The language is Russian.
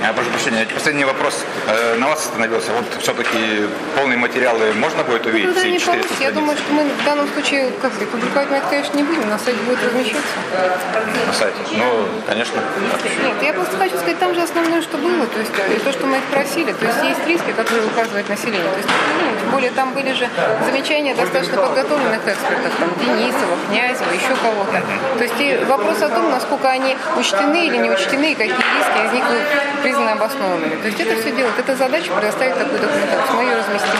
Я прошу прощения, последний вопрос э, на вас остановился. Вот все-таки полные материалы можно будет увидеть? Ну да, не 400 получится. Я думаю, что мы в данном случае, как сказать, публиковать мы это, конечно, не будем, на сайте будет размещаться. на сайте. Ну, конечно. Нет, я просто там же основное, что было, то есть э, и то, что мы их просили, то есть есть риски, которые указывает население. То есть, ну, тем более там были же замечания достаточно подготовленных экспертов, там Денисова, Князева, еще кого-то. То есть и вопрос о том, насколько они учтены или не учтены, и какие риски из них признаны обоснованными. То есть это все делать, это задача предоставить такую документацию. Мы ее разместим.